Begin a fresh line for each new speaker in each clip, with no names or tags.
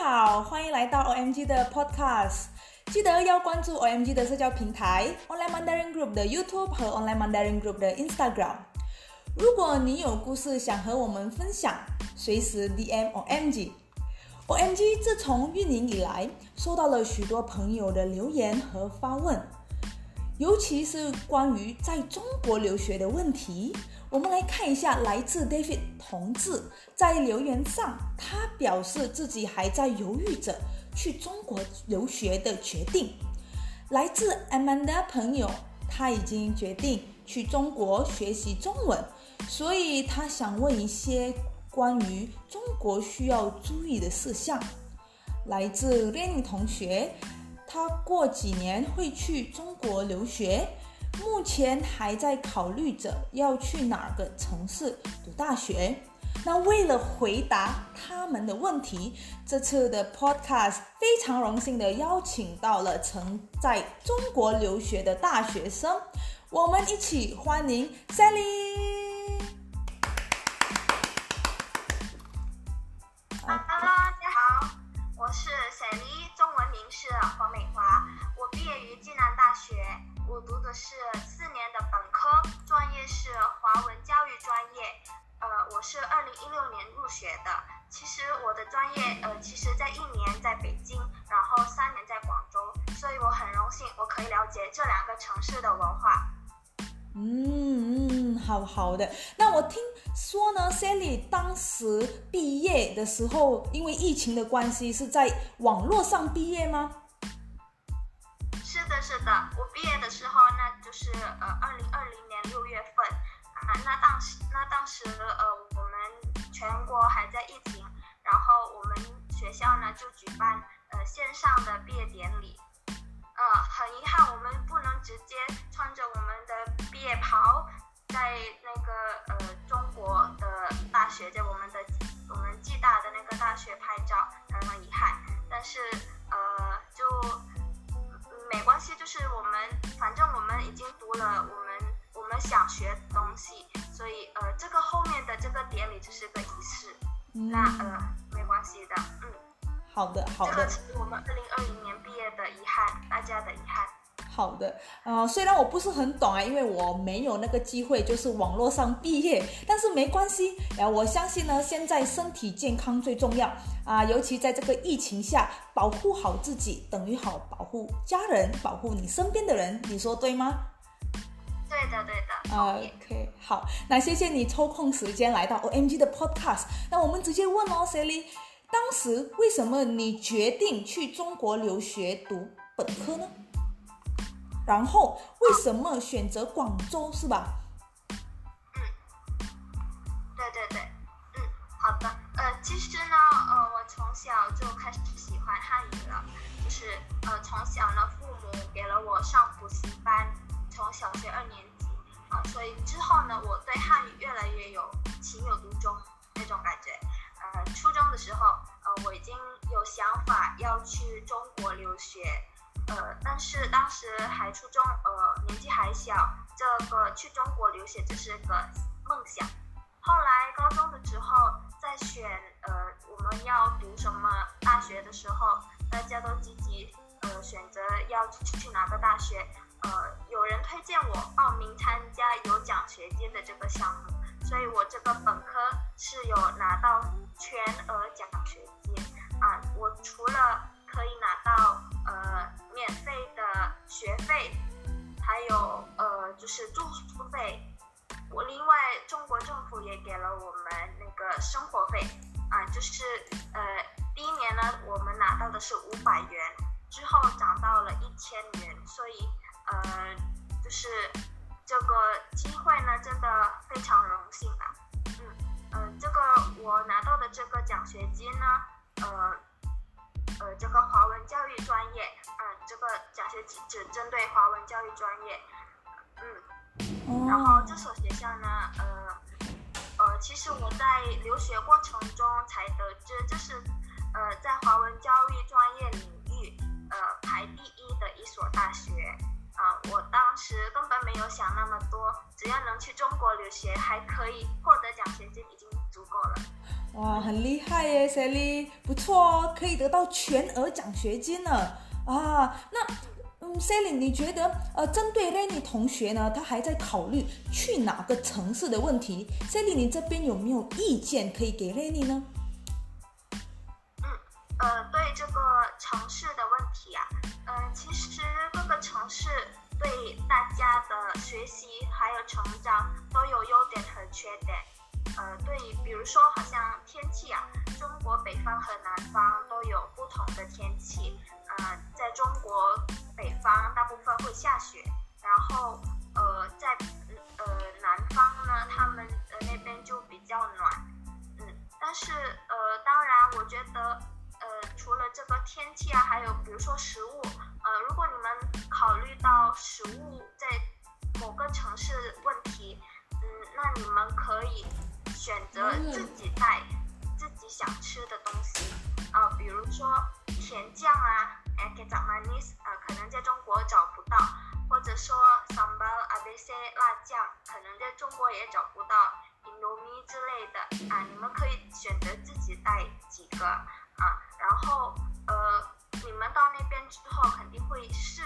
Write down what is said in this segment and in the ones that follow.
好，欢迎来到 OMG 的 Podcast。记得要关注 OMG 的社交平台 Online Mandarin Group 的 YouTube 和 Online Mandarin Group 的 Instagram。如果你有故事想和我们分享，随时 DM OMG。OMG 自从运营以来，收到了许多朋友的留言和发问，尤其是关于在中国留学的问题。我们来看一下来自 David 同志在留言上，他表示自己还在犹豫着去中国留学的决定。来自 Amanda 朋友，他已经决定去中国学习中文，所以他想问一些关于中国需要注意的事项。来自 Lenny 同学，他过几年会去中国留学。目前还在考虑着要去哪个城市读大学。那为了回答他们的问题，这次的 podcast 非常荣幸的邀请到了曾在中国留学的大学生，我们一起欢迎 Sally。
黄美华，我毕业于暨南大学。我读的是四年的本科，专业是华文教育专业。呃，我是二零一六年入学的。其实我的专业，呃，其实在一年在北京，然后三年在广州，所以我很荣幸我可以了解这两个城市的文化。
嗯嗯，好好的。那我听说呢，Sally 当时毕业的时候，因为疫情的关系，是在网络上毕业吗？
是的，我毕业的时候，那就是呃，二零二零年六月份啊。那当时，那当时呃，我们全国还在疫情，然后我们学校呢就举办呃线上的毕业典礼。呃，很遗憾，我们不能直接穿着我们的毕业袍，在那个呃中国的大学，在我们的我们暨大的那个大学拍照，很遗憾。但是呃，就。没关系，就是我们反正我们已经读了我们我们想学的东西，所以呃这个后面的这个典礼就是个仪式，那呃没关系的，嗯，
好的好的，
这个是我们二零二零年毕业的遗憾，大家的遗憾。
好的，呃，虽然我不是很懂啊，因为我没有那个机会，就是网络上毕业，但是没关系，啊，我相信呢，现在身体健康最重要啊，尤其在这个疫情下，保护好自己等于好保护家人，保护你身边的人，你说对吗？
对的，对的。
OK，好，那谢谢你抽空时间来到 OMG 的 Podcast，那我们直接问哦，Sally，当时为什么你决定去中国留学读本科呢？然后为什么选择广州是吧？
嗯，对对对，嗯，好的。呃，其实呢，呃，我从小就开始喜欢汉语了，就是呃，从小呢，父母给了我上补习班，从小学二年级啊，所以之后呢，我对汉语越来越有情有独钟那种感觉。呃，初中的时候，呃，我已经有想法要去中国留学。呃，但是当时还初中，呃，年纪还小，这个去中国留学只是个梦想。后来高中的时候，在选呃我们要读什么大学的时候，大家都积极呃选择要去哪个大学。呃，有人推荐我报名参加有奖学金的这个项目，所以我这个本科是有拿到全额奖学金啊。我除了可以拿到呃。免费的学费，还有呃，就是住宿费。我另外，中国政府也给了我们那个生活费啊，就是呃，第一年呢，我们拿到的是五百元，之后涨到了一千元，所以呃，就是这个机会呢，真的非常荣幸啊。嗯嗯，这个我拿到的这个奖学金呢，呃。呃，这个华文教育专业，嗯，这个奖学金只针对华文教育专业，嗯，然后这所学校呢，呃，呃，其实我在留学过程中才得知，这是呃在华文教育专业领域，呃排第一的一所大学，啊，我当时根本没有想那么多，只要能去中国留学，还可以获得奖学金，已经足够了。
哇，很厉害耶，Sally，不错哦，可以得到全额奖学金呢。啊，那嗯，Sally，你觉得呃，针对 Lenny 同学呢，他还在考虑去哪个城市的问题，Sally，你这边有没有意见可以给 Lenny 呢？
嗯，呃，对这个城市的问题啊，嗯，其实各个城市对大家的学习还有成长都有优点和缺点。呃，对，比如说好像天气啊，中国北方和南方都有不同的天气。嗯，在中国北方大部分会下雪，然后呃，在呃南方呢，他们呃那边就比较暖。嗯，但是呃，当然，我觉得呃，除了这个天气啊，还有比如说食物，呃，如果你们考虑到食物在某个城市问题，嗯，那你们可以。选择自己带自己想吃的东西。啊，比如说甜酱啊，哎，给找 manis 啊，可能在中国找不到，或者说 sambal abc 辣酱，可能在中国也找不到 i n o m i 之类的啊，你们可以选择自己带几个啊，然后呃，你们到那边之后肯定会适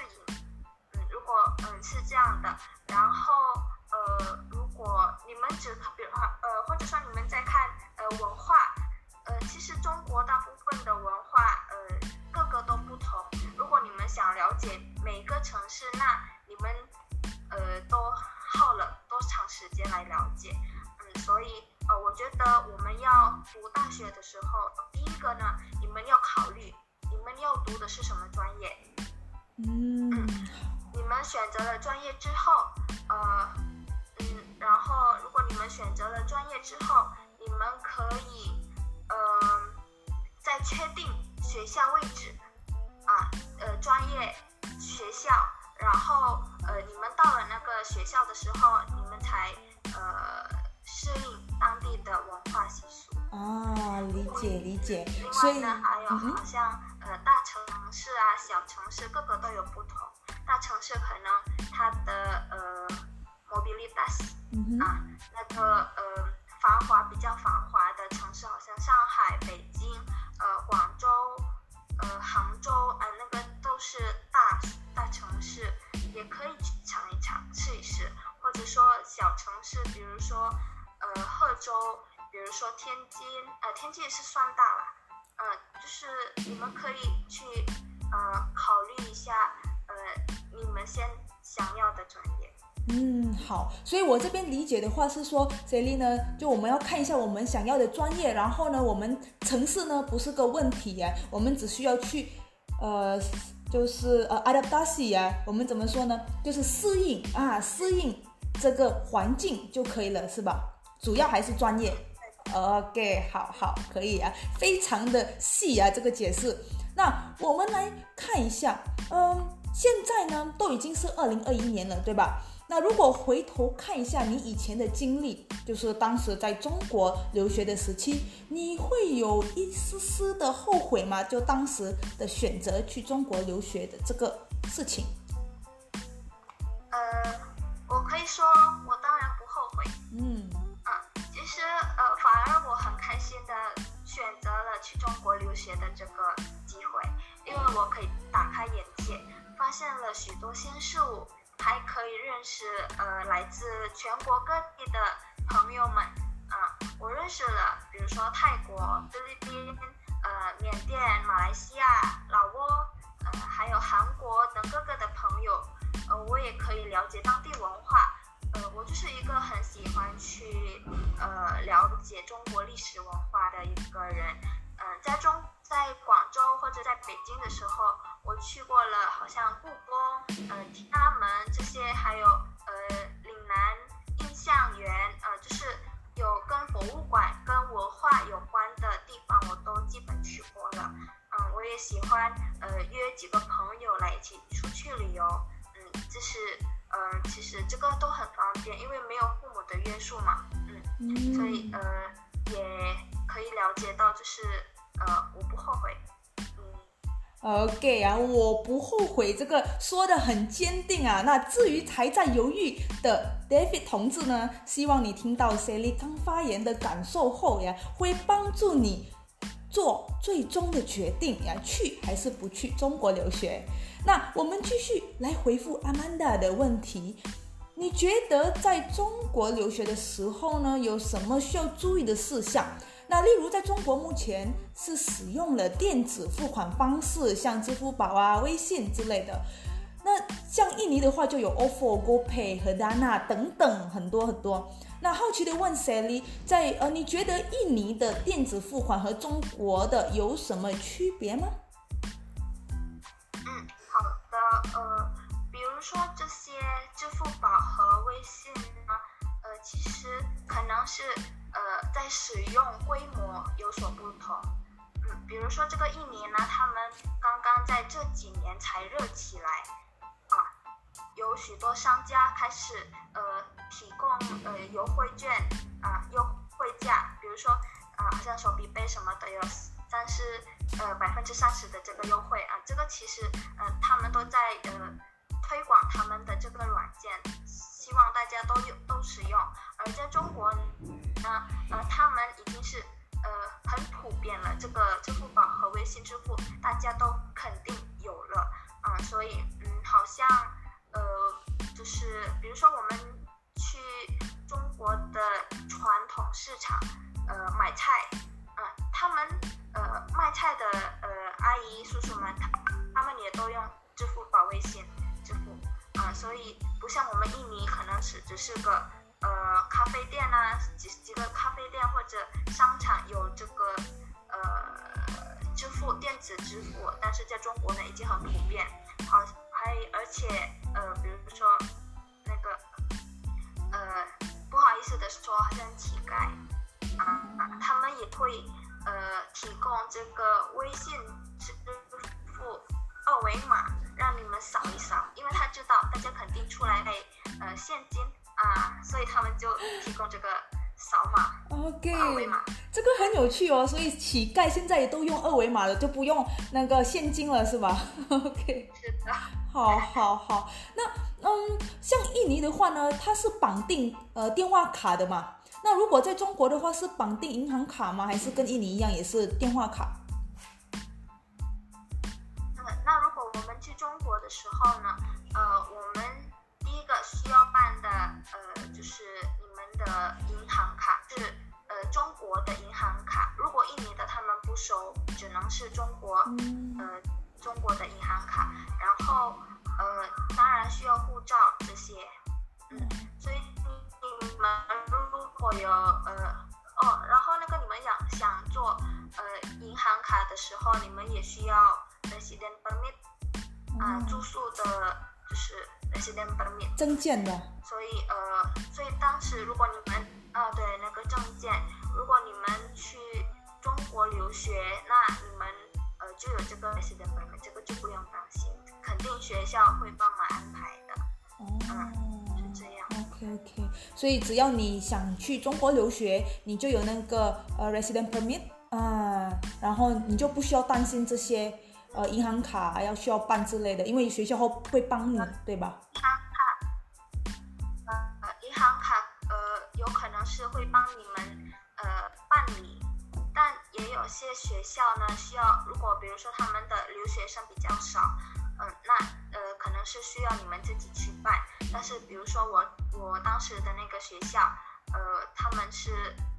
学的时候，第一个呢，你们要考虑你们要读的是什么专业。
嗯，
你们选择了专业之后，呃。嗯然后，如果你们选择了专业之后，你们可以，嗯，再确定学校位置，啊，呃，专业学校，然后，呃，你们到了那个学校的时候，你们才，呃，适应当地的文化习俗。
啊，理解理解。
另外呢，还有好像，呃，大城市啊，小城市，各个都有不同。大城市可能它的，呃。mobilitas 啊，那个呃繁华比较繁华的城市，好像上海、北京、呃广州、呃杭州啊，那个都是大大城市，也可以去尝一尝、试一试。或者说小城市，比如说呃贺州，比如说天津，呃天津也是算大了，呃就是你们可以去呃考虑一下，呃你们先想要的专业。
嗯，好，所以我这边理解的话是说，Sally 呢，就我们要看一下我们想要的专业，然后呢，我们城市呢不是个问题呀，我们只需要去，呃，就是呃 a d a p t a t i 呀，我们怎么说呢？就是适应啊，适应这个环境就可以了，是吧？主要还是专业。OK，好好，可以啊，非常的细啊，这个解释。那我们来看一下，嗯，现在呢都已经是二零二一年了，对吧？那如果回头看一下你以前的经历，就是当时在中国留学的时期，你会有一丝丝的后悔吗？就当时的选择去中国留学的这个事情。
呃，我可以说，反而我很开心的选择了去中国留学的这个机会，因为我可以打开眼界，发现了许多新事物。还可以认识呃来自全国各地的朋友们啊，我认识了，比如说泰国、菲律宾、呃缅甸、马来西亚、老挝，呃还有韩国等各个的朋友，呃我也可以了解当地文化，我就是一个很喜欢去呃了解中国历史文化的一个人，嗯在中。在广州或者在北京的时候，我去过了，好像故宫、呃天安门这些，还有呃岭南印象园，呃就是有跟博物馆、跟文化有关的地方，我都基本去过了。嗯，我也喜欢呃约几个朋友来一起出去旅游。嗯，就是嗯其实这个都很因为没有父母的约束嘛。嗯，所以呃也可以了解到就是。呃，我不后悔。嗯
，OK 啊，我不后悔，这个说的很坚定啊。那至于还在犹豫的 David 同志呢，希望你听到 Sally 刚发言的感受后呀，会帮助你做最终的决定呀，去还是不去中国留学。那我们继续来回复 Amanda 的问题，你觉得在中国留学的时候呢，有什么需要注意的事项？那例如，在中国目前是使用了电子付款方式，像支付宝啊、微信之类的。那像印尼的话，就有 ofo、GoPay 和 Dana 等等很多很多。那好奇的问 Sally，在呃，你觉得印尼的电子付款和中国的有什么区别吗？
嗯，好的，呃，说这些支付宝和微信呢，呃，其实可能是。呃，在使用规模有所不同，嗯，比如说这个印尼呢，他们刚刚在这几年才热起来，啊，有许多商家开始呃提供呃优惠券啊优惠价，比如说啊好像手臂杯什么的有三十呃百分之三十的这个优惠啊，这个其实呃他们都在呃推广他们的这个软件。希望大家都有都使用，而在中国呢，呃，他们已经是呃很普遍了。这个支付宝和微信支付，大家都肯定有了啊，所以嗯，好像呃，就是比如说我们去中国的传统市场呃买菜啊，他们呃卖菜的呃阿姨叔叔们，他他们也都用支付宝、微信支付啊，所以。不像我们印尼，可能是只是个呃咖啡店呐，几几个咖啡店或者商场有这个呃支付电子支付，但是在中国呢已经很普遍。好，还而且呃，比如说那个呃不好意思的说，好像乞丐啊，他们也会呃提供这个微信支付二维码。呃现金啊，所以他们就提供这个扫码
，OK，
二维码，
这个很有趣哦。所以乞丐现在也都用二维码了，就不用那个现金了，是吧？
OK，是的，
好，好，好。那嗯，像印尼的话呢，它是绑定呃电话卡的嘛？那如果在中国的话，是绑定银行卡吗？还是跟印尼一样也是电话卡？
那如果我们去中国的时候呢，呃，我们需要办的，呃，就是你们的银行卡是呃中国的银行卡。如果印尼的他们不收，只能是中国，呃，中国的银行卡。然后，呃，当然需要护照这些，嗯，所以你们如果有，呃，哦，然后那个你们想想做，呃，银行卡的时候，你们也需要 resident permit。啊，住宿的就是 resident permit
证件的，
所以呃，所以当时如果你们啊，对那个证件，如果你们去中国留学，那你们呃就有这个 resident permit，这个就不用担心，肯定学校会帮忙安排的。哦，嗯，是这样。
OK OK，所以只要你想去中国留学，你就有那个呃 resident permit 啊，然后你就不需要担心这些。呃，银行卡要需要办之类的，因为学校会会帮你，对吧？
银行卡，呃，银行卡，呃，有可能是会帮你们呃办理，但也有些学校呢需要，如果比如说他们的留学生比较少，嗯，那呃可能是需要你们自己去办。但是比如说我我当时的那个学校，呃，他们是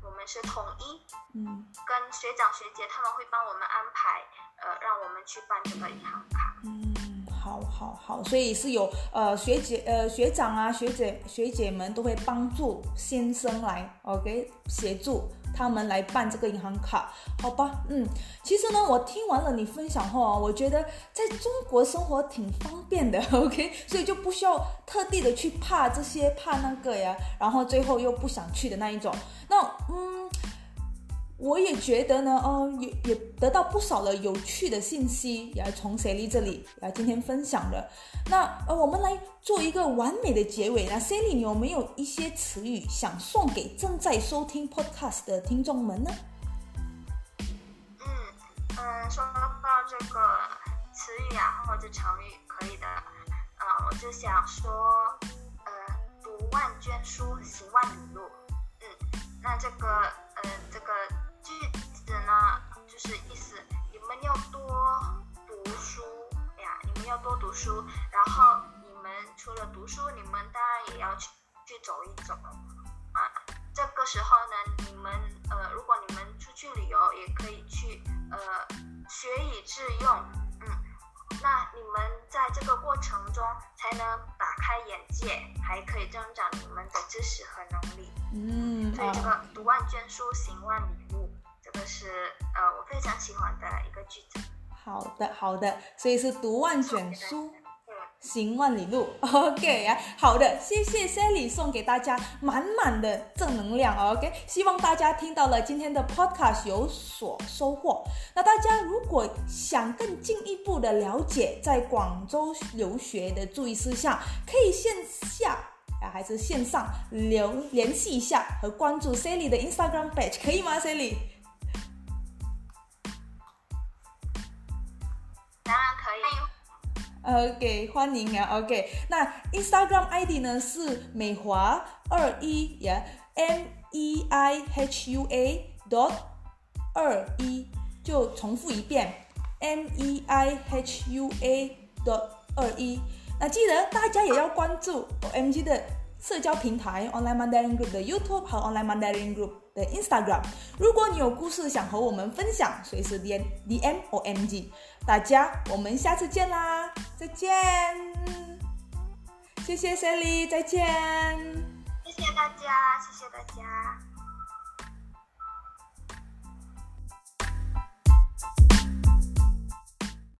我们是统一，嗯，跟学长学姐他们会帮我们安排。呃，让我们去办这个银行卡。嗯，好，
好，好，所以是有呃学姐、呃学长啊、学姐、学姐们都会帮助先生来，OK，协助他们来办这个银行卡，好吧？嗯，其实呢，我听完了你分享后啊，我觉得在中国生活挺方便的，OK，所以就不需要特地的去怕这些怕那个呀，然后最后又不想去的那一种。那嗯。我也觉得呢，哦，也也得到不少的有趣的信息，也从 Sally 这里啊今天分享的。那呃，我们来做一个完美的结尾。那 Sally，你有没有一些词语想送给正在收听 Podcast 的听众们呢？
嗯嗯，说到这个词语啊或者成语可以的。嗯，我就想说，呃，读万卷书，行万里路。嗯，那这个呃这个句子呢，就是意思你们要多读书呀，你们要多读书，然后你们除了读书，你们当然也要去去走一走啊。这个时候呢，你们呃，如果你们出去旅游，也可以去呃学以致用。嗯那你们在这个过程中才能打开眼界，还可以增长你们的知识和能力。嗯，所以这个“读万卷书，行万里路”这个是呃我非常喜欢的一个句子。
好的，好的，所以是读万卷书。行万里路，OK 啊，好的，谢谢 Sally 送给大家满满的正能量，OK，希望大家听到了今天的 Podcast 有所收获。那大家如果想更进一步的了解在广州留学的注意事项，可以线下啊还是线上留联系一下和关注 Sally 的 Instagram page，可以吗，Sally？
当然可以。
OK，欢迎啊，OK，那 Instagram ID 呢是美华二一呀，M E I H U A dot 二一，就重复一遍，M E I H U A dot 二一。那记得大家也要关注 OMG 的社交平台 Online Mandarin Group 的 YouTube 和 Online Mandarin Group 的 Instagram。如果你有故事想和我们分享，随时 DM DM 或 M G。大家，我们下次见啦，再见！谢谢 Sally，再见！
谢谢大家，谢谢大家。